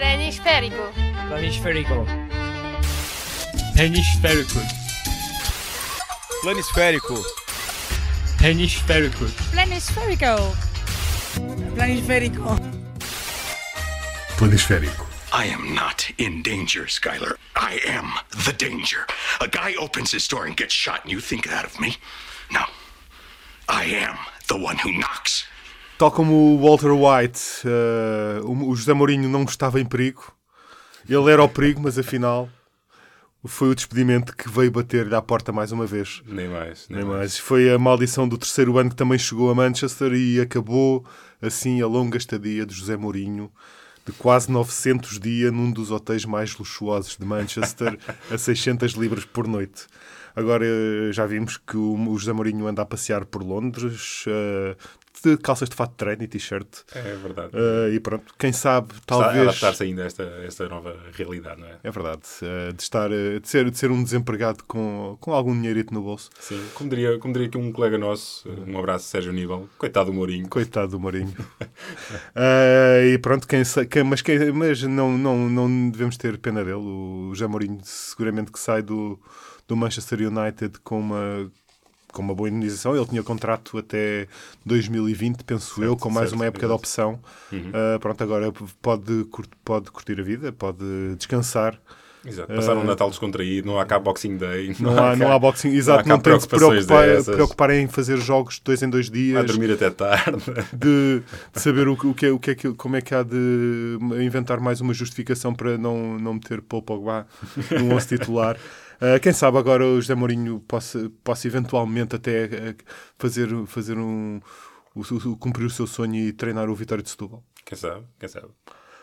Planisférico. Planisférico. Planisférico. Planisférico. Planisférico. Planisférico. Planisférico. Planisférico. I am not in danger, Skylar. I am the danger. A guy opens his door and gets shot, and you think that of me? No. I am the one who knocks. Tal como o Walter White, eh, o José Mourinho não estava em perigo. Ele era o perigo, mas afinal foi o despedimento que veio bater-lhe à porta mais uma vez. Nem mais. Nem, Nem mais. mais. Foi a maldição do terceiro ano que também chegou a Manchester e acabou assim a longa estadia de José Mourinho de quase 900 dias num dos hotéis mais luxuosos de Manchester a 600 libras por noite. Agora eh, já vimos que o o José Mourinho anda a passear por Londres eh, de calças de fato de treino e t-shirt. É verdade. Eh, e pronto, quem sabe, talvez. adaptar-se ainda a esta, esta nova realidade, não é? É verdade, eh, de, estar, eh, de, ser, de ser um desempregado com, com algum dinheirito no bolso. Sim. Como diria, como diria que um colega nosso, um abraço, Sérgio Níbal, coitado do Mourinho. Coitado do Mourinho. Eh, e pronto, quem, quem- mas, quem, mas não, não, não devemos ter pena dele. O José Mourinho seguramente que sai do, do Manchester United com uma, com uma boa indenização. Ele tinha contrato até 2020, penso eu, com mais certo, uma época de opção. Eh, pronto, agora pode, pode curtir a vida, pode descansar. Exato. Passar um Natal descontraído, não há cá Boxing Day. Não há, não há boxing, exato, cá não, tem de se preocupar, dessas. preocupar em fazer jogos de dois em dois dias. A dormir até tarde. de, de saber o, que- o que é, o que é que, como é que há de inventar mais uma justificação para não, não meter Paul Pogba no 11 titular. Uh, quem sabe agora o José Mourinho possa, possa eventualmente até uh, fazer, fazer um, o, cumprir o seu sonho e treinar o Vitória de Setúbal. Quem sabe? Quem sabe?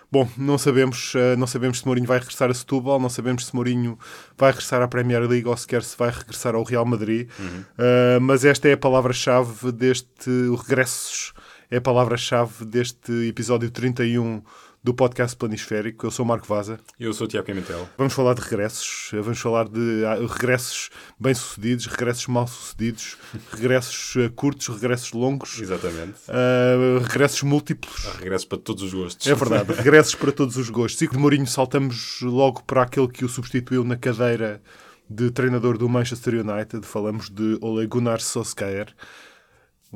Bom, não sabemos, uh, não sabemos se Mourinho vai regressar a Setúbal, não sabemos se Mourinho vai regressar à Premier League ou sequer se vai regressar ao Real Madrid, Uh, mas esta é a palavra-chave deste, o regressos, é a palavra-chave deste episódio 31 do podcast Planisférico. Eu sou o Marco Vaza. Eu sou o Tiago Pimentel. Vamos falar de regressos, vamos falar de ah, regressos bem-sucedidos, regressos mal-sucedidos, regressos uh, curtos, regressos longos, Exatamente. uh, regressos múltiplos. Há regresso para todos os gostos. É verdade, regressos para todos os gostos. E de Mourinho saltamos logo para aquele que o substituiu na cadeira de treinador do Manchester United. Falamos de Ole Gunnar Solskjaer,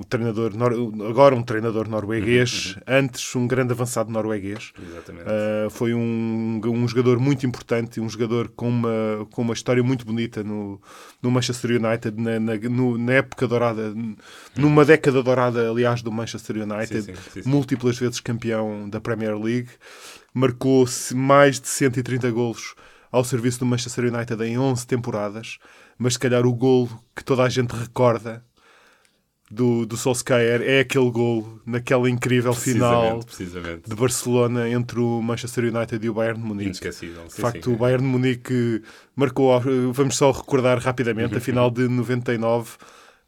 o treinador, agora um treinador norueguês, antes um grande avançado norueguês. Exatamente. Uh, foi um, um jogador muito importante, um jogador com uma, com uma história muito bonita no, no Manchester United, na, na, no- na época dourada, numa década dourada, aliás, do Manchester United, Sim, sim, sim, múltiplas vezes campeão da Premier League, marcou mais de 130 golos ao serviço do Manchester United em 11 temporadas, mas se calhar o golo que toda a gente recorda do, do Solskjaer é aquele golo naquela incrível final Precisamente, precisamente. de Barcelona entre o Manchester United e o Bayern de Munique. Inesquecível. De facto, sim. o Bayern de Munique marcou, vamos só recordar rapidamente, a final de 99,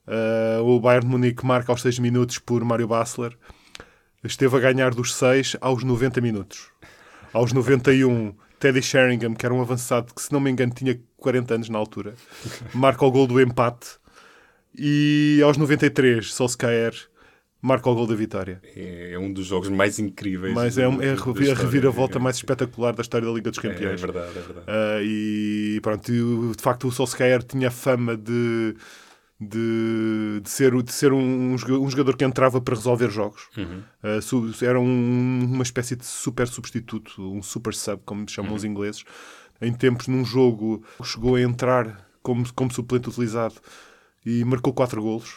eh, o Bayern de Munique marca aos 6 minutos por Mário Basler, esteve a ganhar dos 6 aos 90 minutos. Aos 91, Teddy Sheringham, que era um avançado que, se não me engano, tinha 40 anos na altura, marca o gol do empate. E aos 93, Solskjaer marca o gol da vitória. É, é um dos jogos mais incríveis. Mas é, um- é a reviravolta mais espetacular da história da Liga dos É, é Campeões. verdade, é verdade. Ah, e pronto, de facto o Solskjaer tinha fama de, de, de ser, de ser um, um joga- jogador que entrava para resolver jogos. Uhum. Su- era um- uma espécie de super substituto, um super sub, como chamam Uhum. os ingleses. Em tempos, num jogo, chegou a entrar como, como suplente utilizado e marcou quatro golos.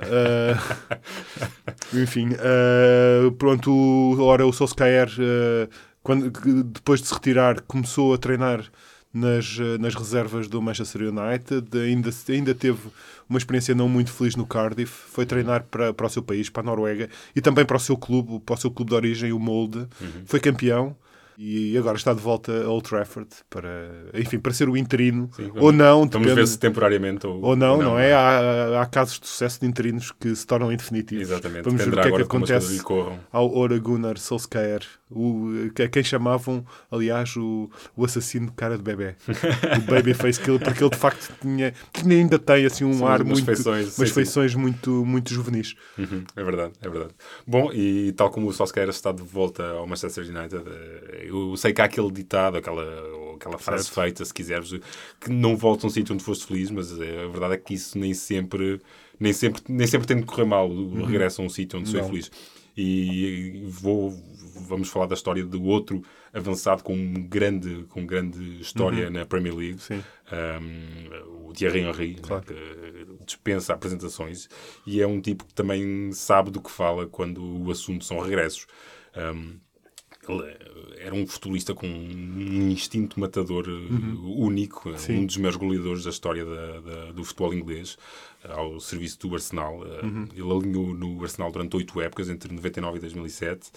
Ah, enfim, ah, pronto, ora o Solskjaer, ah, quando, depois de se retirar, começou a treinar nas, nas reservas do Manchester United, ainda, ainda teve uma experiência não muito feliz no Cardiff, foi treinar para, para o seu país, para a Noruega, e também para o seu clube, para o seu clube de origem, o Molde, foi campeão. E agora está de volta a Old Trafford para, enfim, para ser o interino. Sim, ou não, Vamos depende- ver se temporariamente ou, ou não, não, é? Há, há casos de sucesso de interinos que se tornam indefinitivos. Exatamente. Vamos ver o que é que acontece ao Ora Gunnar Solskjaer, o, a quem chamavam, aliás, o, o assassino de cara de bebê. o Babyface Killer, porque ele de facto tinha, ainda tem assim um Sim, ar umas muito. feições, umas sim, sim. feições muito, muito juvenis. Uhum, é verdade, é verdade. Bom, e tal como o Solskjaer está de volta ao Manchester United, eh, eu sei que há aquele ditado, aquela, aquela frase Certo. feita, se quiseres, que não volta a um sítio onde foste feliz, mas é, a verdade é que isso nem sempre, nem sempre, nem sempre tem de correr mal o regresso a um sítio onde sou Uhum. Feliz. E vou, vamos falar da história do outro avançado com um grande, com grande história na Premier League, Uhum. Um, o Thierry Henry, né, Claro. que dispensa apresentações e é um tipo que também sabe do que fala quando o assunto são regressos. Um, ele era um futebolista com um instinto matador uh, único, uh, Sim. um dos maiores goleadores da história da- da- do futebol inglês, uh, ao serviço do Arsenal. Uh, Ele alinhou no Arsenal durante oito épocas, entre 99 e 2007.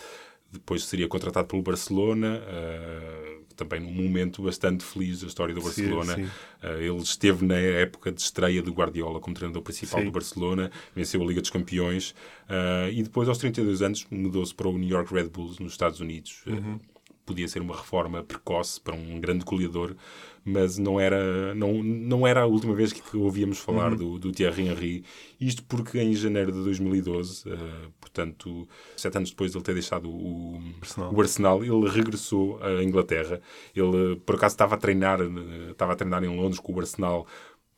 Depois seria contratado pelo Barcelona, uh, também num momento bastante feliz da história do Sim, Barcelona. sim. Uh, ele esteve na época de estreia do Guardiola como treinador principal Sim. do Barcelona, venceu a Liga dos Campeões uh, e depois, aos 32 anos, mudou-se para o New York Red Bulls, nos Estados Unidos. Uh, Uhum. Podia ser uma reforma precoce para um grande goleador, mas não era, não, não era a última vez que ouvíamos Uhum. falar do, do Thierry Henry. Isto porque em janeiro de 2012, uh, portanto, sete anos depois de ele ter deixado o, Arsenal. o Arsenal, ele regressou à Inglaterra. Ele, por acaso, estava a treinar, eh, estava a treinar em Londres com o Arsenal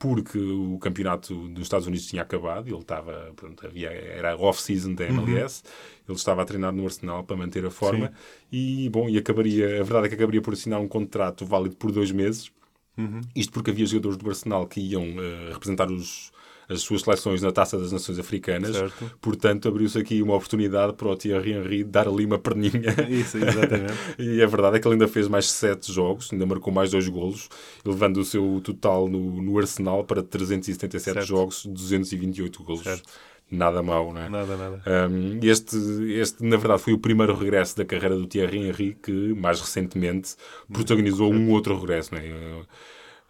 porque o campeonato dos Estados Unidos tinha acabado. Ele estava, pronto, havia, era a off-season da MLS. Ele estava a treinar no Arsenal para manter a forma. E, bom, e acabaria, a verdade é que acabaria por assinar um contrato válido por dois meses. Isto porque havia jogadores do Arsenal que iam eh, representar os, as suas seleções na Taça das Nações Africanas. Certo. Portanto, abriu-se aqui uma oportunidade para o Thierry Henry dar ali uma perninha. Isso, exatamente. E a verdade é que ele ainda fez mais sete jogos, ainda marcou mais dois golos, levando o seu total no, no Arsenal para 377 Certo. jogos, 228 golos. Certo. Nada mau, não é? Nada, nada. Um, este, este, na verdade, foi o primeiro regresso da carreira do Thierry Henry que, mais recentemente, protagonizou um outro regresso. Não é?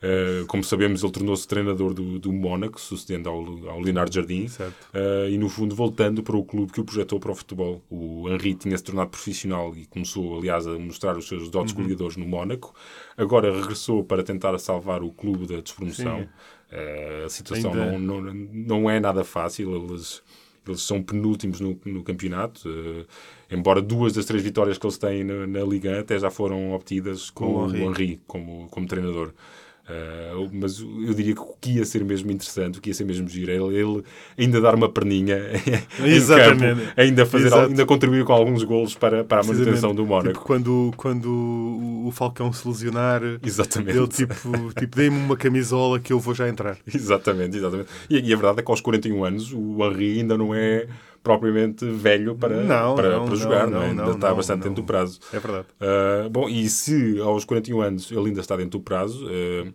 Uh, como sabemos, ele tornou-se treinador do, do Mónaco, sucedendo ao, ao Leonardo Jardim, uh, e no fundo voltando para o clube que o projetou para o futebol. O Henry tinha-se tornado profissional e começou, aliás, a mostrar os seus dotes Uhum. goleadores no Mónaco. Agora regressou para tentar salvar o clube da despromoção. Uh, a situação Ainda- não, não, não é nada fácil. Eles, eles são penúltimos no, no campeonato. uh, embora duas das três vitórias que eles têm na, na Liga até já foram obtidas com, Com o. Henry como, como treinador. Uh, mas eu diria que o que ia ser mesmo interessante, o que ia ser mesmo giro, era ele ainda dar uma perninha Exatamente. campo, ainda, fazer, Exato. ainda contribuir com alguns golos para, para a manutenção do Mónaco. Tipo, quando, quando o- Falcão se lesionar, Exatamente. ele tipo, tipo dê-me uma camisola que eu vou já entrar. Exatamente, exatamente. E, e a verdade é que aos 41 anos o Henry ainda não é propriamente velho para, Não, para, não, para não, jogar, não, não, é? ainda não, está não, bastante não. dentro do prazo. É verdade. Uh, bom, e se aos 41 anos ele ainda está dentro do prazo, uh,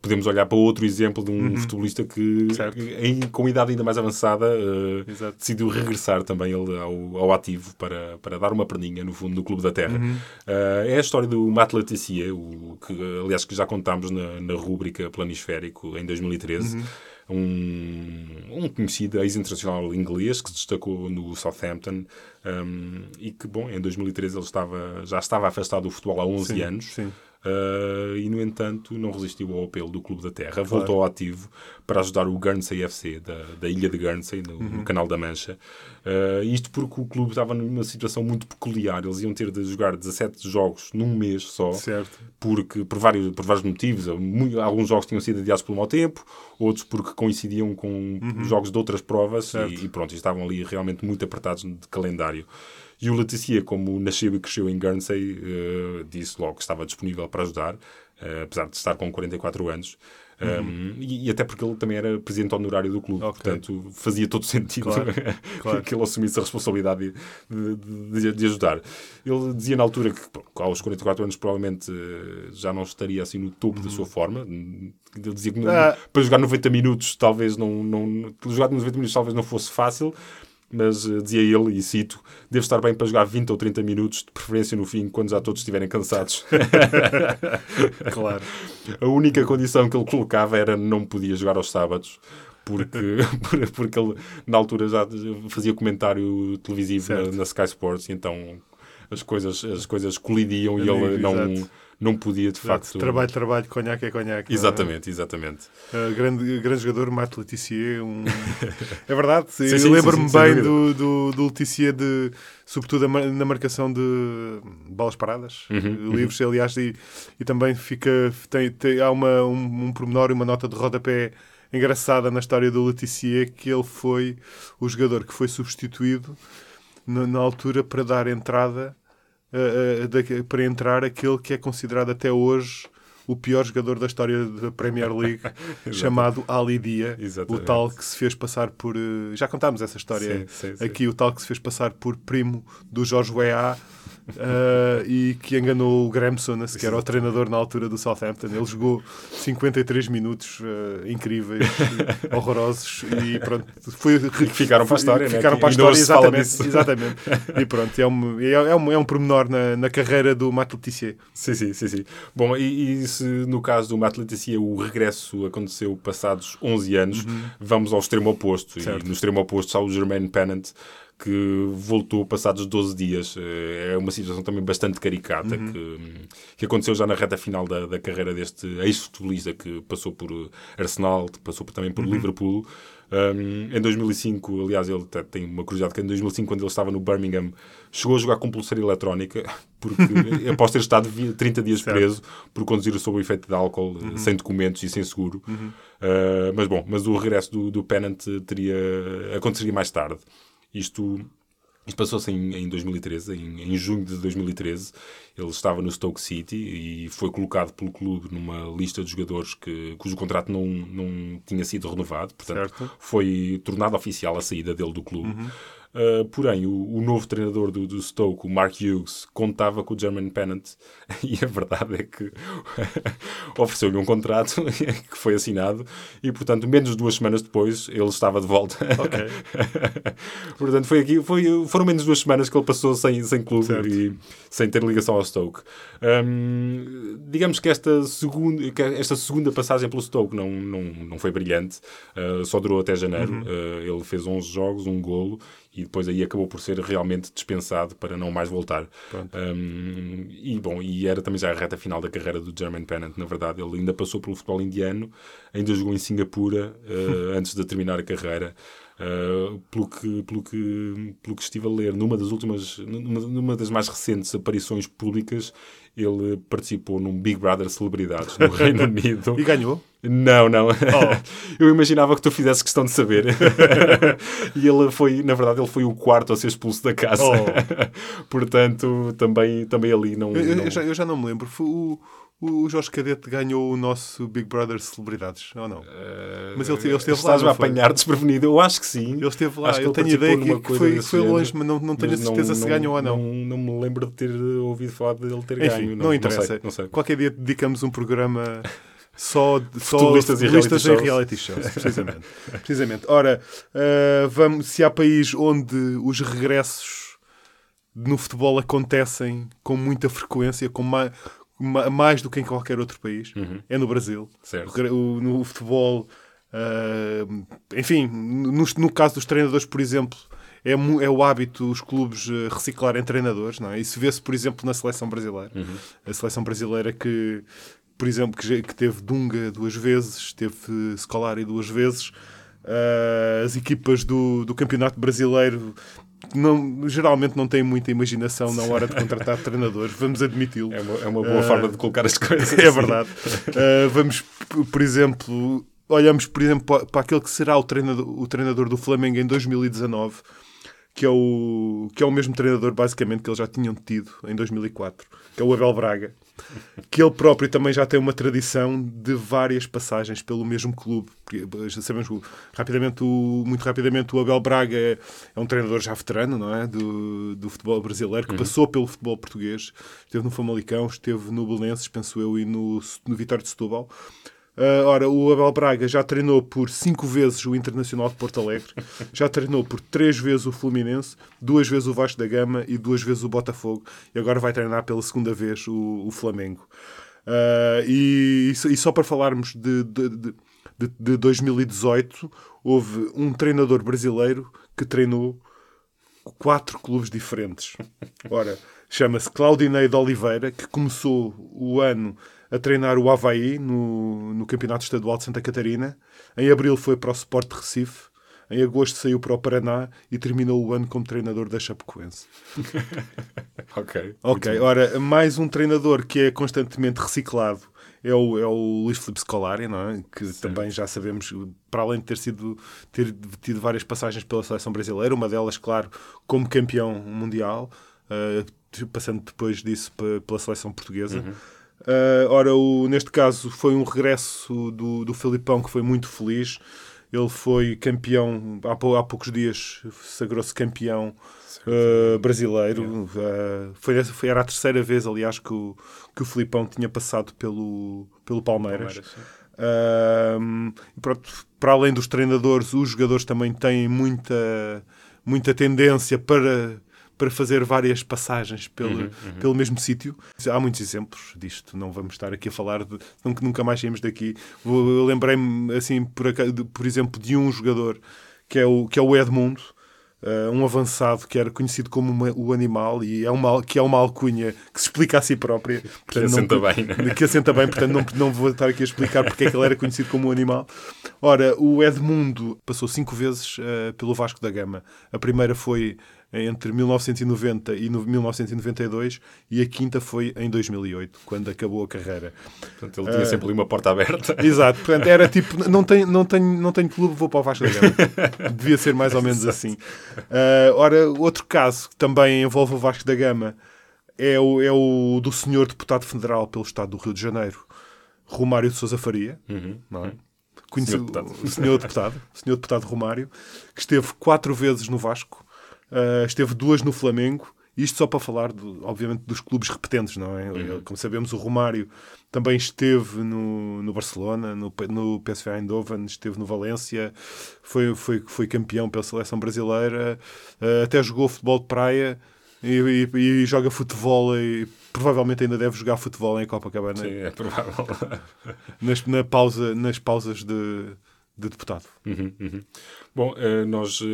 podemos olhar para outro exemplo de um futebolista que, Uhum. Certo. que em, com idade ainda mais avançada, uh, decidiu regressar também ele ao, ao ativo para, para dar uma perninha no fundo do Clube da Terra. Uhum. Uh, é a história do Matt Leticia, o, que, aliás, que já contámos na, na rúbrica Planisférico em 2013. Uhum. Um, um conhecido ex-internacional inglês que se destacou no Southampton um, e que, bom, em 2013 ele estava, já estava afastado do futebol há 11 Sim, anos. sim. Uh, e, no entanto, não resistiu ao apelo do Clube da Terra. Voltou ao ativo para ajudar o Guernsey FC, da, da ilha de Guernsey, no, Uhum. no Canal da Mancha. Uh, isto porque o clube estava numa situação muito peculiar. Eles iam ter de jogar 17 jogos num mês só, Certo. porque, por, vários, por vários motivos. Alguns jogos tinham sido adiados pelo mau tempo, outros porque coincidiam com jogos de outras provas Uhum. E, e pronto, estavam ali realmente muito apertados de calendário. E o Leticia, como nasceu e cresceu em Guernsey, eh, disse logo que estava disponível para ajudar, eh, apesar de estar com 44 anos. Um, e, e até porque ele também era presidente honorário do clube, Uhum. Ok. portanto fazia todo sentido Claro, claro. que ele assumisse a responsabilidade de, de- de- ajudar. Ele dizia na altura que pô, aos 44 anos provavelmente eh, já não estaria assim no topo da sua forma. Ele dizia que não- Uhum. Ah. para jogar 90 minutos talvez não, não jogar 90 minutos talvez não fosse fácil. Mas eh, dizia ele, e cito, devo estar bem para jogar 20 ou 30 minutos, de preferência no fim, quando já todos estiverem cansados. Claro. A única condição que ele colocava era não podia jogar aos sábados, porque, por- porque ele, na altura, já fazia comentário televisivo na, na Sky Sports, então as coisas, as coisas colidiam e ele não, exato. não podia, de Exato. facto... Trabalho, trabalho, conhaque é conhaque. não é? Exatamente, exatamente. Uh, grande, grande jogador, Matt Letizier. Um... é verdade, eu lembro-me bem do, do, do Letizier, de, sobretudo na marcação de balas paradas, Uhum, livros, aliás, e, e também fica, tem, tem- há uma, um, um pormenor e uma nota de rodapé engraçada na história do Letizier, que ele foi o jogador que foi substituído na, na altura para dar entrada uh, uh, da- para entrar aquele que é considerado até hoje o pior jogador da história da Premier League, chamado Ali Dia, o Exatamente. tal que se fez passar por. uh, Já contámos essa história Sim, sim, sim. aqui, o tal que se fez passar por primo do Jorge Weah. Uh, e que enganou o Graham Souness, que era o treinador na altura do Southampton. Ele jogou 53 minutos uh, incríveis, horrorosos, e pronto, foi, que ficaram para a história, né? Ficaram para a história, exatamente. exatamente. E pronto, é um, é, é um, é um pormenor na, na carreira do Matt Letizier. Sim, sim, sim, sim. Bom, e, e se no caso do Matt Leticia o regresso aconteceu passados 11 anos, vamos ao extremo oposto. Uhum. Certo. E no extremo oposto está o Jermaine Pennant, que voltou passados 12 dias. Eh, É uma situação também bastante caricata Uhum. que, que aconteceu já na reta final da, da carreira deste ex-futebolista que passou por eh, Arsenal, passou também por Uhum. Liverpool. Um, em 2005, aliás, ele tem uma curiosidade que em 2005, quando ele estava no Birmingham, chegou a jogar com pulseira eletrónica, porque após ter estado vi- 30 dias Certo. Uhum. preso por conduzir sob o efeito de álcool, eh, sem documentos e sem seguro. Uh, mas bom, mas o regresso do, do Pennant teria, aconteceria mais tarde. Isto, isto passou-se em, em 2013, em, em junho de 2013. Ele estava no Stoke City e foi colocado pelo clube numa lista de jogadores que, cujo contrato não, não tinha sido renovado. Portanto, Certo. foi tornado oficial a saída dele do clube. Uh, porém, o, o novo treinador do, do Stoke, o Mark Hughes, contava com o German Pennant e a verdade é que ofereceu-lhe um contrato que foi assinado e, portanto, menos de duas semanas depois ele estava de volta. Ok. portanto, foi aqui, foi, foram menos de duas semanas que ele passou sem, sem clube Certo. e sem ter ligação ao Stoke. Hum, digamos que esta segunda, que esta segunda passagem pelo Stoke não, não, não foi brilhante, uh, só durou até janeiro. Uhum. Uh, ele fez 11 jogos, um golo e depois aí acabou por ser realmente dispensado para não mais voltar. Um, e bom, e era também já a reta final da carreira do German Pennant, na verdade. Ele ainda passou pelo futebol indiano, ainda jogou em Singapura uh, antes de terminar a carreira. Uh, pelo, que, pelo, que, pelo que estive a ler, numa das últimas, numa, numa das mais recentes aparições públicas, ele participou num Big Brother Celebridades no Reino Unido. E ganhou. Não, não. Eu imaginava que tu fizesse questão de saber. e ele foi, na verdade, ele foi o quarto a ser expulso da casa. Portanto, também, também ali não. Eu, não- eu já, eu já não me lembro. Foi o, o Jorge Cadete ganhou o nosso Big Brother Celebridades, ou não? Mas ele, ele esteve lá. Estás-me não a apanhar desprevenido. Eu acho que sim. Ele esteve lá. Acho que eu tenho ideia que, que foi, foi longe, mas não, não tenho a mas certeza se ganhou ou não. não. Não me lembro de ter ouvido falar dele ter Enfim, ganho. não, interessa. sei, não sei. Qualquer dia dedicamos um programa só só Futebolistas e futebolistas reality em shows. reality shows. Precisamente. precisamente. Ora, ah, vamos, se há país onde os regressos no futebol acontecem com muita frequência, com ma- ma- mais do que em qualquer outro país, é no Brasil. Uhum. Certo. O no futebol, ah, enfim, no, no caso dos treinadores, por exemplo, é, é o hábito os clubes eh, reciclarem treinadores, não é? Isso vê-se, por exemplo, na seleção brasileira. A seleção brasileira que, por exemplo, que, que teve Dunga duas vezes, teve Scolari duas vezes. Ah, as equipas do, do campeonato brasileiro não, geralmente não têm muita imaginação na hora de contratar treinadores, vamos admiti-lo. É uma, é uma boa forma de colocar as coisas. É verdade. Uh, vamos, por exemplo, olhamos, por exemplo, pa- para aquele que será o treinador, o treinador do Flamengo em 2019, que é, o, que é o mesmo treinador, basicamente, que eles já tinham tido em 2004, que é o Abel Braga, que ele próprio também já tem uma tradição de várias passagens pelo mesmo clube. Já sabemos que, rapidamente, o, muito rapidamente, o Abel Braga é, é um treinador já veterano, não é? Do, do futebol brasileiro, que passou pelo futebol português, esteve no Famalicão, esteve no Belenenses, penso eu, e no, no Vitória de Setúbal. Ah, ora, o Abel Braga já treinou por cinco vezes o Internacional de Porto Alegre, já treinou por três vezes o Fluminense, duas vezes o Vasco da Gama e duas vezes o Botafogo, e agora vai treinar pela segunda vez o, o Flamengo. Ah, e, e só para falarmos de, de, de, de- de 2018, houve um treinador brasileiro que treinou quatro clubes diferentes. Ora, chama-se Claudinei de Oliveira, que começou o ano a treinar o Havaí no, no Campeonato Estadual de Santa Catarina. Em abril foi para o Sport Recife. Em agosto saiu para o Paraná e terminou o ano como treinador da Chapecoense. Ok. Ok, ora, mais um treinador que é constantemente reciclado é o, é o Luís Filipe Scolari, não é? Que também já sabemos, para além de ter sido ter tido várias passagens pela seleção brasileira, uma delas, claro, como campeão mundial, uh, passando depois disso pela seleção portuguesa. Uhum. Uh, ora, o, neste caso foi um regresso do, do Filipão que foi muito feliz. Ele foi campeão, há, há poucos dias sagrou-se campeão uh, brasileiro. Uh, foi, foi, era a terceira vez, aliás, que o, que o Filipão tinha passado pelo, pelo Palmeiras. Palmeiras pronto, para além dos treinadores, os jogadores também têm muita, muita tendência para para fazer várias passagens pelo, uhum, uhum. pelo mesmo sítio. Há muitos exemplos disto, não vamos estar aqui a falar de. Nunca, nunca mais saímos daqui. Eu lembrei-me, assim, por, por exemplo, de um jogador que é o, que é o Edmundo. Uh, um avançado que era conhecido como uma, o animal e é uma, que é uma alcunha que se explica a si própria. Portanto, que assenta não, bem. Né? Que assenta bem, portanto não, não vou estar aqui a explicar porque é que ele era conhecido como um animal. Ora, o Edmundo passou cinco vezes uh, pelo Vasco da Gama. A primeira foi entre 1990 e 1992 e a quinta foi em 2008, quando acabou a carreira. Portanto, ele tinha uh, sempre ali uma porta aberta. Exato, portanto, era tipo, não tenho, não tenho, não tenho clube, vou para o Vasco da Gama. Devia ser mais ou menos assim. Uh, ora, outro caso que também envolve o Vasco da Gama é o, é o do senhor deputado federal pelo Estado do Rio de Janeiro, Romário de Sousa Faria, uhum. não é? Conhecido, senhor o senhor deputado, o senhor deputado Romário, que esteve quatro vezes no Vasco, Uh, esteve duas no Flamengo. Isto só para falar, obviamente, dos clubes repetentes, não é? Uhum. Como sabemos, o Romário também esteve no, no Barcelona, no, no PSV Eindhoven, esteve no Valência, foi, foi, foi campeão pela seleção brasileira, uh, até jogou futebol de praia e, e, e, joga futebol e provavelmente ainda deve jogar futebol em Copacabana. Sim, é provável. nas, na pausa, nas pausas de, de deputado. Uhum, uhum. Bom, uh, nós uh,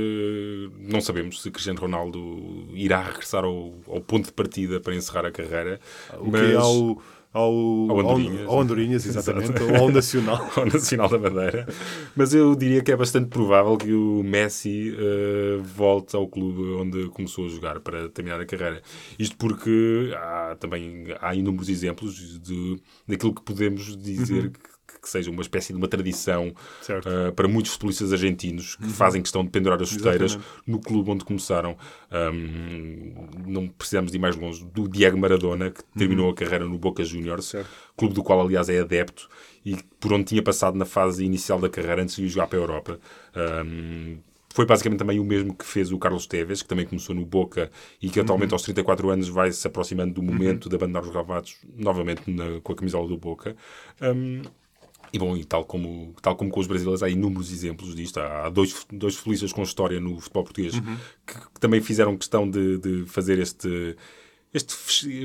não sabemos se Cristiano Ronaldo irá regressar ao, ao, ponto de partida para encerrar a carreira. O mas... que ao, ao, ao Andorinhas, ao, Andorinhas exatamente, ou ao Nacional. ao Nacional da Madeira. Mas eu diria que é bastante provável que o Messi uh, volte ao clube onde começou a jogar para terminar a carreira. Isto porque há também há inúmeros exemplos de, daquilo que podemos dizer uhum. que que seja uma espécie de uma tradição uh, para muitos futebolistas argentinos que uhum. fazem questão de pendurar as chuteiras Exatamente. no clube onde começaram. Um, não precisamos de ir mais longe do Diego Maradona, que terminou uhum. a carreira no Boca Juniors, certo. clube do qual, aliás, é adepto e por onde tinha passado na fase inicial da carreira antes de ir jogar para a Europa. Um, foi basicamente também o mesmo que fez o Carlos Teves, que também começou no Boca e que atualmente uhum. aos 34 anos vai se aproximando do momento uhum. de abandonar os gravados novamente na, com a camisola do Boca. Um, e bom, e tal como, tal como com os brasileiros, há inúmeros exemplos disto. Há dois, dois futebolistas com história no futebol português uhum. que, que, também fizeram questão de, de fazer este, este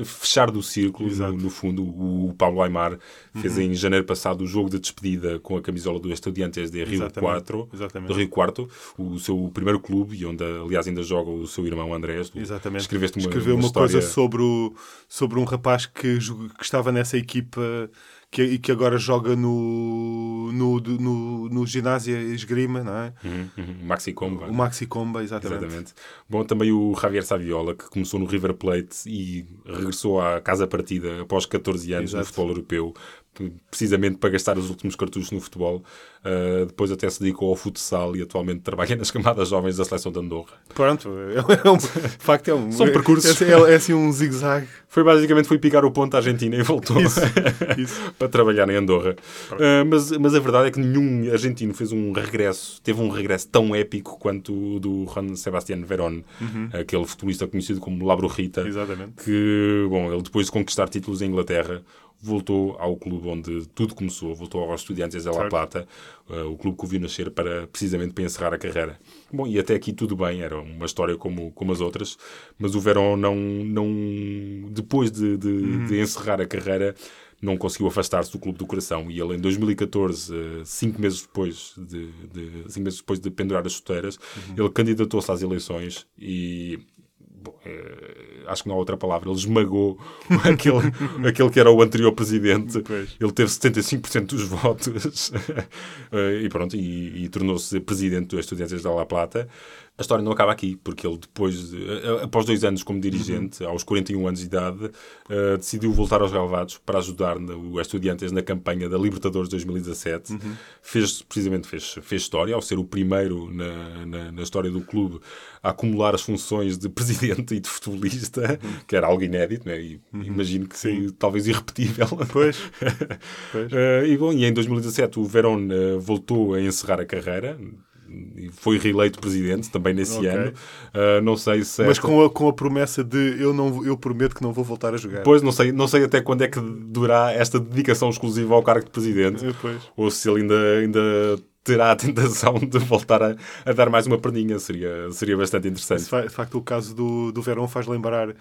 fechar do círculo, no, no, fundo. O Pablo Aymar fez uhum. em janeiro passado o jogo de despedida com a camisola do Estudiantes de Rio 4, do Rio Quarto, o seu primeiro clube, e onde, aliás, ainda joga o seu irmão Andrés. Exatamente. Escreveste uma, Escreveu uma, uma história... coisa sobre, o, sobre um rapaz que, que estava nessa equipa que, e que agora joga no, no, no, no ginásio esgrima, não é? Uhum, uhum. Maxi Comba. O Maxi Comba, exatamente. exatamente. Bom, também o Javier Saviola, que começou no River Plate e regressou à casa partida após 14 anos Exato. no futebol europeu precisamente para gastar os últimos cartuchos no futebol. Uh, depois até se dedicou ao futsal e atualmente trabalha nas camadas jovens da seleção de Andorra. Pronto, é, é um, de facto é um... São percursos. É, é, é assim um zigue-zague. Foi basicamente foi picar o ponto à Argentina e voltou isso, isso. para trabalhar em Andorra. Uh, mas, mas a verdade é que nenhum argentino fez um regresso, teve um regresso tão épico quanto o do Juan Sebastián Verón, uhum. aquele futebolista conhecido como La Brujita. Exatamente. Que, bom, ele depois de conquistar títulos em Inglaterra, voltou ao clube onde tudo começou, voltou aos Estudiantes de La. Plata, eh, o clube que o viu nascer para, precisamente para encerrar a carreira. Bom, e até aqui tudo bem, era uma história como, como as outras, mas o Verón não, não depois de, de, Uhum. de encerrar a carreira, não conseguiu afastar-se do clube do coração e ele em 2014, eh, cinco meses depois de, de- cinco meses depois de pendurar as chuteiras, Uhum. ele candidatou-se às eleições e bom, eh, acho que não há outra palavra, ele esmagou aquele, aquele que era o anterior presidente. Pois. Ele teve 75% dos votos Eh, e pronto, e, e tornou-se presidente do Estudiantes da La Plata. A história não acaba aqui, porque ele depois, de- após dois anos como dirigente, aos 41 anos de idade, eh, decidiu voltar aos relevados para ajudar na- o Estudiantes na campanha da Libertadores 2017. Fez, precisamente, fez, fez história, ao ser o primeiro na, na, na história do clube a acumular as funções de presidente e de futebolista, que era algo inédito, né? e imagino que talvez irrepetível. Pois. Pois. Eh, e bom, e em 2017 o Verón eh, voltou a encerrar a carreira e foi reeleito presidente também nesse Ok. ano. Eh, não sei se. Mas esta- com a, com a promessa de eu, não, eu prometo que não vou voltar a jogar. Pois, não sei, não sei até quando é que durará esta dedicação exclusiva ao cargo de presidente. Eh, Pois. Ou se ele ainda, ainda terá a tentação de voltar a, a dar mais uma perninha. Seria, seria bastante interessante. De fa- de facto, o caso do, do Verón faz lembrar,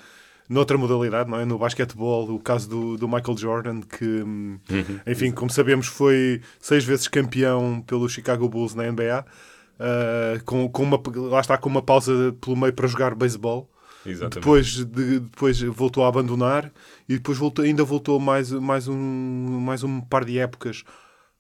noutra modalidade, não é? no basquetebol, o caso do, do Michael Jordan, que, hum, enfim, como sabemos, foi seis vezes campeão pelo Chicago Bulls na NBA, ah, com, com uma, lá está com uma pausa pelo meio para jogar beisebol. Exatamente. Depois, de- depois voltou a abandonar e depois voltou, ainda voltou mais, mais, um, mais um par de épocas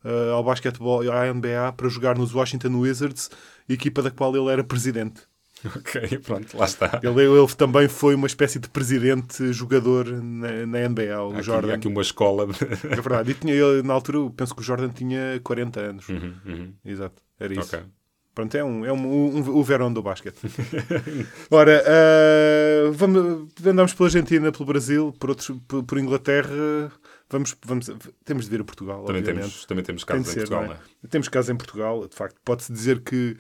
ah, ao basquetebol, à NBA, para jogar nos Washington Wizards, equipa da qual ele era presidente. Ok, pronto, lá está. Ele, ele também foi uma espécie de presidente jogador na, na NBA, o aqui, Jordan. há aqui uma escola. De... É verdade. E tinha, ele, na altura, penso que o Jordan tinha 40 anos. Uhum, uhum. Exato, era isso. Ok. Pronto, é, um, é um, um- o verão do basquete. Ora, ah, vamos, andamos pela Argentina, pelo Brasil, por, outros, por, por Inglaterra. Vamos, vamos, temos de vir a Portugal, Também obviamente. temos, também temos Tem casos de em ser, Portugal, não é? é? Temos casos em Portugal, de facto. Pode-se dizer que,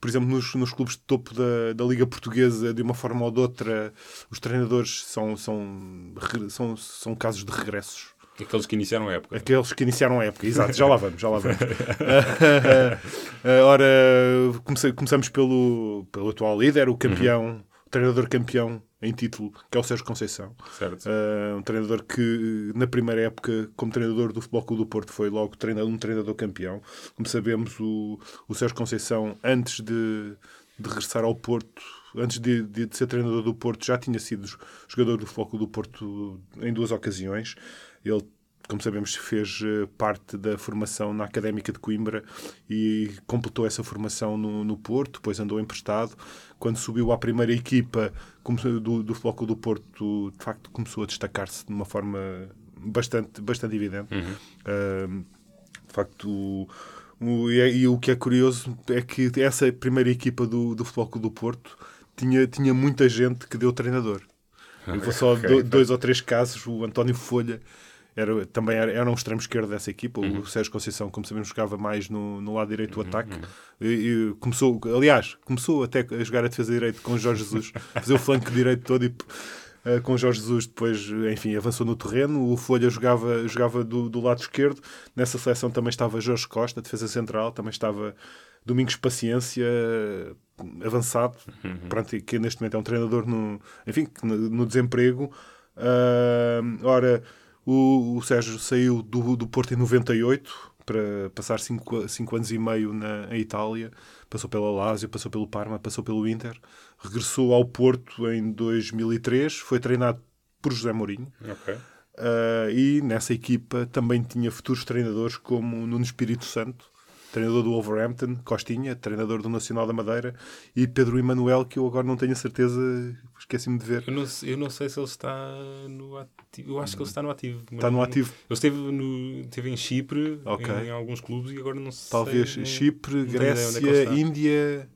por exemplo, nos, nos clubes de topo da, da Liga Portuguesa, de uma forma ou de outra, os treinadores são, são, são, são casos de regressos. Aqueles que iniciaram a época. Aqueles que iniciaram a época, exato, já lá vamos, já lá vamos. Ah, Ora, comece- começamos pelo, pelo atual líder, o campeão, o treinador campeão em título, que é o Sérgio Conceição. Certo? Ah, um treinador que, na primeira época, como treinador do Futebol Clube do Porto, foi logo treinador, um treinador campeão. Como sabemos, o, o Sérgio Conceição, antes de, de regressar ao Porto, antes de, de- de ser treinador do Porto, já tinha sido jogador do Futebol Clube do Porto em duas ocasiões. Ele, como sabemos, fez eh, parte da formação na Académica de Coimbra e completou essa formação no, no Porto, depois andou emprestado. Quando subiu à primeira equipa do, do Futebol do Porto, de facto, começou a destacar-se de uma forma bastante, bastante evidente. Ahm, de facto, o, e, é- e o que é curioso é que essa primeira equipa do, do Futebol Clube do Porto tinha, tinha muita gente que deu treinador. Eu vou só Ok. do- dois ou três casos. O António Folha era, também era, era um extremo esquerdo dessa equipa. O Sérgio Conceição, como sabemos, jogava mais no, no lado direito do ataque. E, e começou, aliás, começou até a jogar a defesa direito com o Jorge Jesus, fazer o flanco direito todo e eh, com o Jorge Jesus depois, enfim, avançou no terreno. O Folha jogava, jogava do, do lado esquerdo. Nessa seleção também estava Jorge Costa, defesa central, também estava Domingos Paciência, avançado, pronto, e que neste momento é um treinador no, enfim, no, no desemprego. Ah, ora, o, o Sérgio saiu do, do Porto em 98 para passar 5 anos e meio na em Itália. Passou pela Lazio, passou pelo Parma, passou pelo Inter. Regressou ao Porto em 2003. Foi treinado por José Mourinho. Ok. Uh, e nessa equipa também tinha futuros treinadores como Nuno Espírito Santo, treinador do Wolverhampton, Costinha, treinador do Nacional da Madeira, e Pedro Emanuel, que eu agora não tenho a certeza, esqueci-me de ver. Eu não, sei- eu não sei se ele está no ativo. Eu acho que ele está no ativo. Está no ativo. Ele esteve, no, esteve em Chipre, Ok. em, alguns clubes, e agora não sei. Talvez nem- Chipre, é ele Grécia, está. Índia.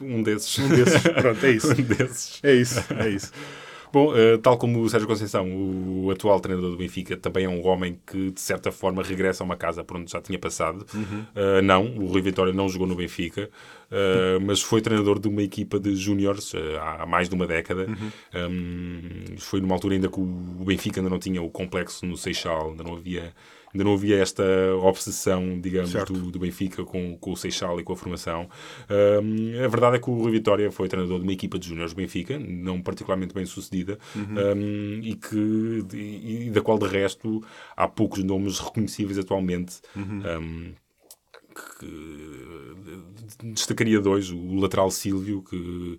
Um desses. Um desses. Pronto, é isso. um desses. É isso, é isso. Bom, uh, tal como o Sérgio Conceição, o atual treinador do Benfica, também é um homem que, de certa forma, regressa a uma casa por onde já tinha passado. Uhum. Uh, não, o Rui Vitória não jogou no Benfica, uh, mas foi treinador de uma equipa de júniores há mais de uma década. Uhum. Um, foi numa altura ainda que o Benfica ainda não tinha o complexo no Seixal, ainda não havia ainda não havia esta obsessão, digamos, do, do, Benfica com, com o Seixal e com a formação. Um, a verdade é que o Rui Vitória foi treinador de uma equipa de júniores do Benfica, não particularmente bem sucedida, uhum. um, e, que, e, e, da qual, de resto, há poucos nomes reconhecíveis atualmente. Uhum. Um, que destacaria dois, o lateral Silvio, que,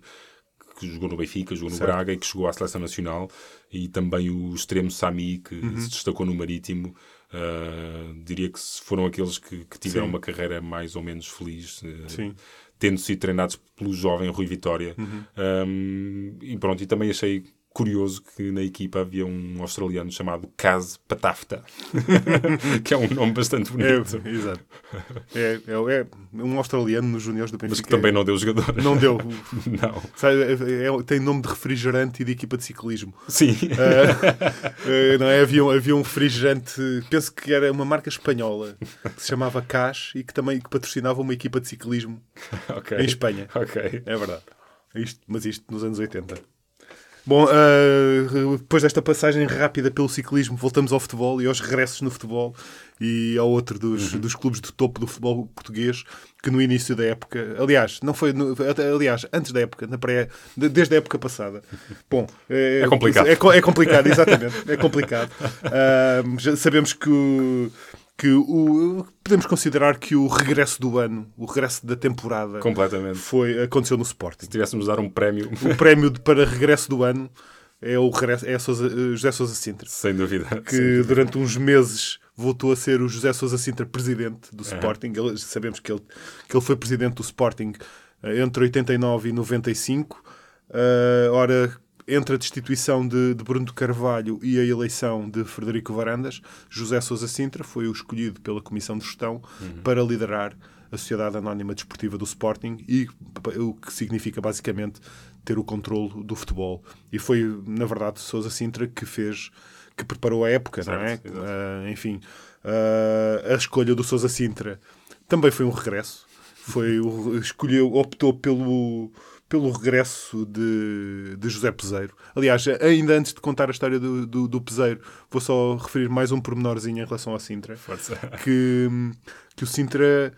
que jogou no Benfica, jogou no certo. Braga e que chegou à seleção nacional, e também o extremo Sami, que uhum. se destacou no Marítimo. Uh, diria que foram aqueles que, que tiveram Sim. uma carreira mais ou menos feliz, uh, tendo sido treinados pelo jovem Rui Vitória. Uhum. Um, e pronto, e também achei curioso que na equipa havia um australiano chamado Kaz Patafta, que é um nome bastante bonito. É, exato. É, é, é, um australiano nos juniores do Benfica. Mas que também não deu jogador. Não deu. não. Sabe, é, é, tem nome de refrigerante e de equipa de ciclismo. Sim. Uh, não é? havia, havia um refrigerante, penso que era uma marca espanhola, que se chamava Cas e que também que patrocinava uma equipa de ciclismo okay. em Espanha. Ok. É verdade. Isto, mas isto nos anos 80. Bom, uh, depois desta passagem rápida pelo ciclismo, voltamos ao futebol e aos regressos no futebol e ao outro dos, uhum. dos clubes de topo do futebol português que no início da época, aliás, não foi, no, aliás, antes da época, na pré, desde a época passada. Bom, é, é complicado. É, é, complicado, exatamente, é complicado. Uh, sabemos que o, que o, podemos considerar que o regresso do ano, o regresso da temporada, completamente foi aconteceu no Sporting. Se tivéssemos de dar um prémio, o prémio de, para regresso do ano é o regresso, é Sousa, José Sousa Sintra, sem dúvida, que sem dúvida. durante uns meses voltou a ser o José Sousa Sintra presidente do Sporting. Ele, sabemos que ele que ele foi presidente do Sporting eh, entre 89 e 95. Uh, eh, ora entre a destituição de, de, Bruno de Carvalho e a eleição de Frederico Varandas, José Sousa Sintra foi o escolhido pela Comissão de Gestão uhum. para liderar a Sociedade Anónima Desportiva do Sporting e o que significa basicamente ter o controle do futebol. E foi, na verdade, Sousa Sintra que fez, que preparou a época, certo, não é? Uh, enfim, uh, a escolha do Sousa Sintra também foi um regresso. Foi escolheu, optou pelo pelo regresso de, de José Peseiro. Aliás, ainda antes de contar a história do, do, do Peseiro, vou só referir mais um pormenorzinho em relação ao Sintra. Força. Que, que o Sintra.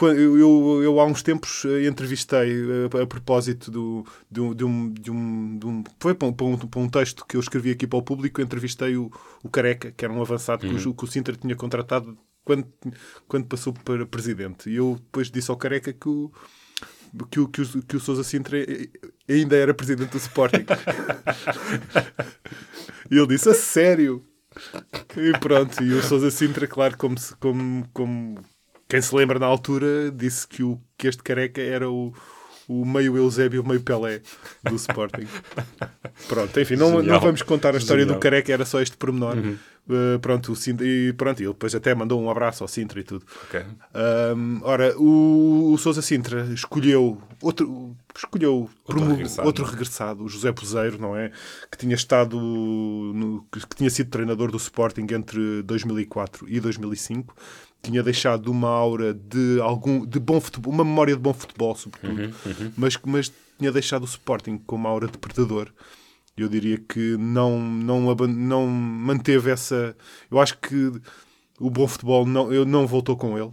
Eu, eu, eu, há uns tempos entrevistei a, eh, a propósito do, de, um, de, um, de, um, de um. Foi para um, para um, texto que eu escrevi aqui para o público. entrevistei o, o Careca, que era um avançado uhum. que, o, que o Sintra tinha contratado quando, quando passou para presidente. E eu depois disse ao Careca que o que o, que o, que o Sousa Sintra ainda era presidente do Sporting. e ele disse, a sério? E pronto, e o Sousa Sintra, claro, como, como, como quem se lembra na altura, disse que, o, que este careca era o, o meio Eusébio, meio Pelé do Sporting. Pronto, enfim, não, não vamos contar a história Genial. do careca, era só este pormenor. Uhum. Uh, pronto, o Sintra, e pronto, ele depois até mandou um abraço ao Sintra e tudo. Okay. Um, ora, o, o Sousa Sintra escolheu outro, escolheu outro, regressado, outro regressado, o José Pozeiro, não é? Que tinha estado, no, que tinha sido treinador do Sporting entre 2004 e 2005 tinha deixado uma aura de algum de bom futebol, uma memória de bom futebol, sobretudo, uhum, uhum. Mas, mas tinha deixado o Sporting com uma aura de perdedor eu diria que não, não, não manteve essa. Eu acho que o bom futebol não, eu não voltou com ele.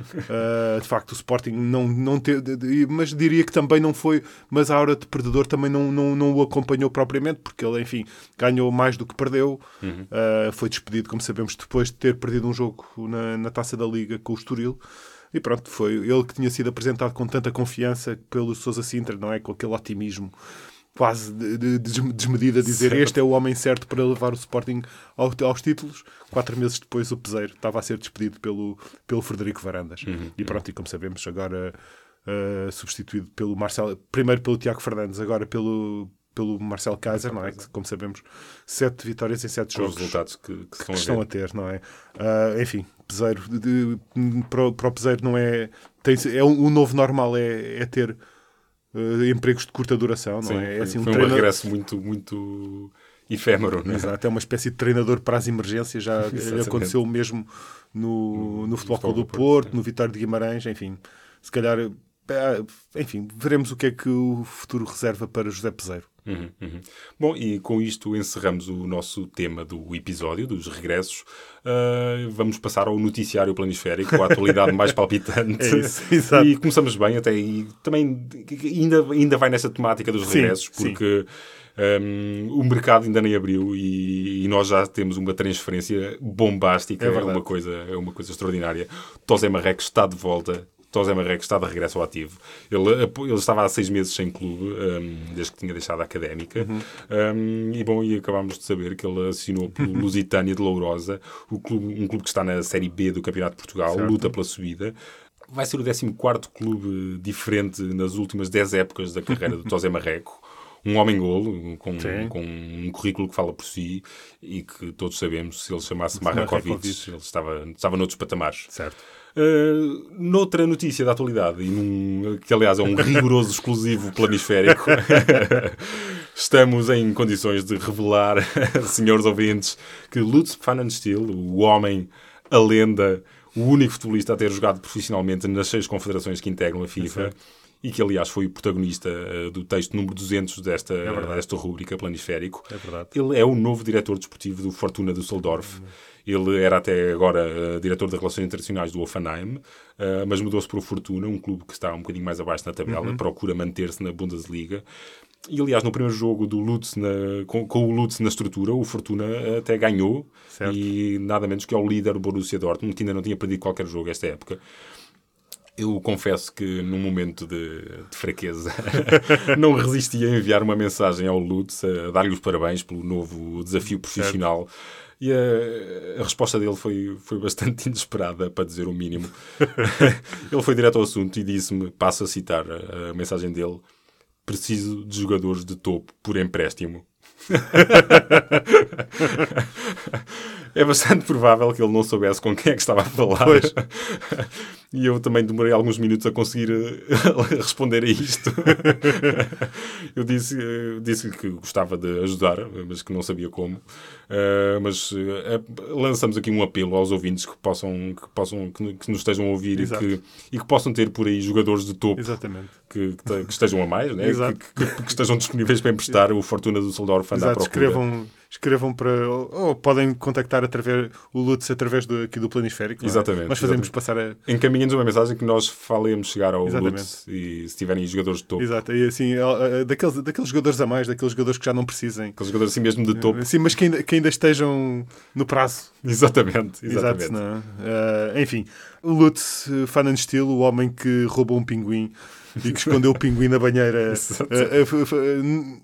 Uh, de facto, o Sporting não, não teve. Mas diria que também não foi. Mas a hora de perdedor também não, não, não o acompanhou propriamente, porque ele, enfim, ganhou mais do que perdeu. Uhum. Uh, foi despedido, como sabemos, depois de ter perdido um jogo na, na taça da Liga com o Estoril. E pronto, foi ele que tinha sido apresentado com tanta confiança pelo Sousa Sintra, não é? Com aquele otimismo quase de, de, de desmedida dizer certo. este é o homem certo para levar o Sporting ao, aos títulos. Quatro meses depois o Peseiro estava a ser despedido pelo, pelo Frederico Varandas. Uhum. E pronto, e como sabemos, agora uh, substituído pelo Marcelo, primeiro pelo Tiago Fernandes, agora pelo, pelo Marcelo Kaiser, não é? Que, como sabemos, sete vitórias em sete jogos. os resultados que, que, que estão a, ter, não é? Uh, enfim, Peseiro, de, de, para, o, para o Peseiro não é. Tem, é um, o novo normal é, é ter eh, empregos de curta duração, não Sim, é? É foi, assim um foi um treinador- regresso muito, muito efêmero. Né? Exato, é uma espécie de treinador para as emergências. Já Exatamente. aconteceu o mesmo no, no Futebol Clube do Futebol do Porto, Porto, no Vitório de Guimarães, enfim. Se calhar, eh, enfim, veremos o que é que o futuro reserva para José Peseiro. Uhum, uhum. Bom, e com isto encerramos o nosso tema do episódio, dos regressos. Uh, vamos passar ao noticiário planisférico, a atualidade mais palpitante. É isso. E começamos bem, até e também ainda, ainda vai nessa temática dos Sim, regressos, sim. porque um, o mercado ainda nem abriu e, e nós já temos uma transferência bombástica, É é, uma, coisa, é uma coisa extraordinária. Tosé Marreco está de volta. Tosé Marreco está de regresso ao ativo. Ele, ele estava há seis meses sem clube, um, desde que tinha deixado a académica. Uhum. Um, e bom, e acabámos de saber que ele assinou pelo Lusitânia de Lourosa, clube, um clube que está na Série B do Campeonato de Portugal, Certo.14 luta pela subida. Vai ser o 14 clube diferente nas últimas 10 épocas da carreira do Tosé Marreco. Um homem-golo, com, com um currículo que fala por si e que todos sabemos, se ele chamasse Marrakovic. ele estava, estava noutros patamares. Certo. Uh, noutra notícia da atualidade, e num, que aliás é um rigoroso exclusivo planisférico, estamos em condições de revelar, senhores ouvintes, que Lutz Pfannenstiel, o homem, a lenda, o único futebolista a ter jogado profissionalmente nas seis confederações que integram a FIFA, e que aliás foi o protagonista uh, do texto número 200 desta, desta rúbrica planisférico, É verdade. ele é o novo diretor desportivo do Fortuna Düsseldorf. Ele era até agora eh, diretor de Relações Internacionais do Offenheim, eh, mas mudou-se para o Fortuna, um clube que está um bocadinho mais abaixo na tabela, procura manter-se na Bundesliga. E aliás, no primeiro jogo do Lutz na- com, com o Lutz na estrutura, o Fortuna até ganhou. Certo. E nada menos que é o líder Borussia Dortmund, que ainda não tinha perdido qualquer jogo esta época. Eu confesso que num momento de, de fraqueza não resisti a enviar uma mensagem ao Lutz a dar-lhe os parabéns pelo novo desafio profissional. E a, a resposta dele foi, foi bastante inesperada, para dizer o mínimo. Ele foi direto ao assunto e disse-me, passo a citar a, a mensagem dele, preciso de jogadores de topo por empréstimo. é bastante provável que ele não soubesse com quem é que estava a falar. Pois. E eu também demorei alguns minutos a conseguir eh, responder a isto. eu disse, eh, disse-lhe que gostava de ajudar, mas que não sabia como. Eh, mas eh, lançamos aqui um apelo aos ouvintes que possam, que, possam, que, que nos estejam a ouvir e que, e que possam ter por aí jogadores de topo que, que te- que estejam a mais, né? Que, estejam disponíveis para emprestar o Fortuna do Düsseldorf anda à procura. escrevam, escrevam para. Ou, ou podem contactar através, o Lutz através do, aqui do planisférico. é? Exatamente, Nós fazemos exatamente. passar a. Encaminhem-nos uma mensagem que nós falemos chegar ao Exatamente. Lutz e se tiverem jogadores de topo, Exato, e assim, daqueles, daqueles jogadores a mais, daqueles jogadores que já não precisem. aqueles jogadores assim mesmo de topo. Sim, mas que ainda, que ainda estejam no prazo. Exatamente, exatamente. Exato, não é? Eh, enfim, o Lutz uh, Pfannenstiel, o homem que roubou um pinguim e que escondeu o pinguim na banheira, eh, eh, f-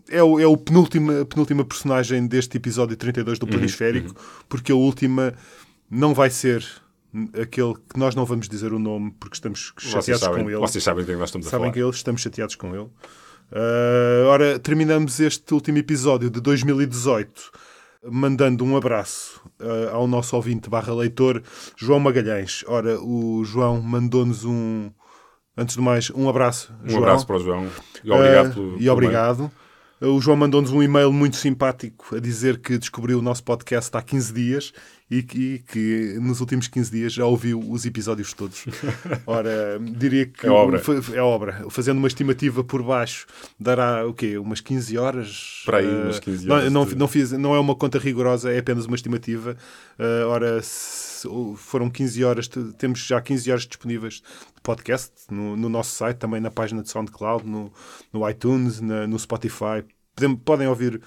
é o, é o penúltima, penúltima personagem deste episódio 32 Uhum, do Planisférico, porque a última não vai ser aquele que nós não vamos dizer o nome porque estamos chateados sabem, com ele. vocês sabem de quem nós estamos a Sabem falar. que eles estamos chateados com ele. Uh, ora, terminamos este último episódio de 2018 mandando um abraço uh, ao nosso ouvinte barra leitor João Magalhães. Ora, o João mandou-nos um, antes de mais, um abraço. Um João. abraço para o João e obrigado Uh, pelo, e pelo obrigado. O João mandou-nos um e-mail muito simpático a dizer que descobriu o nosso podcast há 15 dias e que, que nos últimos 15 dias já ouviu os episódios todos. Ora, diria que É obra. é obra. Fazendo uma estimativa por baixo, dará o quê? Umas 15 horas? Para aí, Uh, umas 15 não- horas Não, de- não, fiz, não é uma conta rigorosa, é apenas uma estimativa. Uh, ora, se foram 15 horas, te- temos já 15 horas disponíveis de podcast no, no nosso site, também na página de SoundCloud, no, no iTunes, na- no Spotify. Podem, ouvir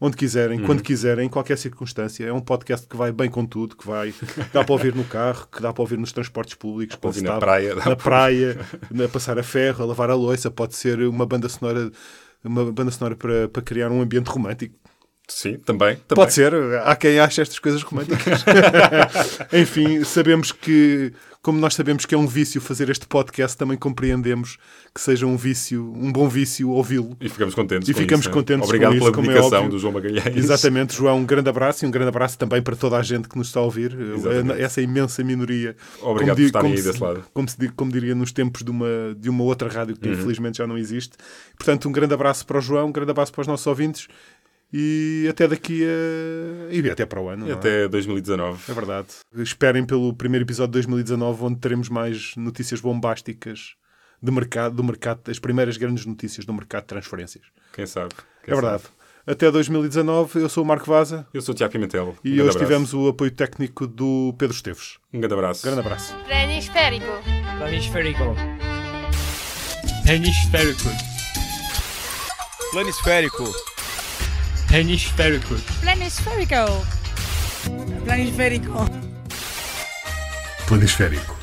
onde quiserem, Uhum. quando quiserem, em qualquer circunstância. É um podcast que vai bem com tudo, que vai dá para ouvir no carro, que dá para ouvir nos transportes públicos, quando na praia, na praia, a passar a ferro, a lavar a louça. Pode ser uma banda sonora, uma banda sonora para, para criar um ambiente romântico. Sim, também. também. Pode ser, há quem ache estas coisas românticas. Enfim, sabemos que, como nós sabemos que é um vício fazer este podcast, também compreendemos que seja um vício, um bom vício ouvi-lo. E ficamos contentes. E ficamos isso, né? contentes Obrigado com pela como é dedicação do João Magalhães. Exatamente, João, um grande abraço e um grande abraço também para toda a gente que nos está a ouvir, Exatamente. essa imensa minoria. Obrigado por di- estarem aí se, desse lado. Como, se como diria nos tempos de uma, de uma outra rádio Uhum. que infelizmente já não existe. Portanto, um grande abraço para o João, um grande abraço para os nossos ouvintes e até daqui a. e até para o ano. E não é? até 2019. É verdade. Esperem pelo primeiro episódio de 2019, onde teremos mais notícias bombásticas de mercado, do mercado, as primeiras grandes notícias do mercado de transferências. Quem sabe? Quem é verdade. sabe? Até 2019, eu sou o Marco Vaza Eu sou o Tiago Pimentel. e Um hoje abraço. tivemos o apoio técnico do Pedro Esteves. Um grande abraço. Grande abraço. Planisférico. Planisférico. Hemisférico. Planisférico. Hemisférico. Planisférico. Planisférico. Planisférico.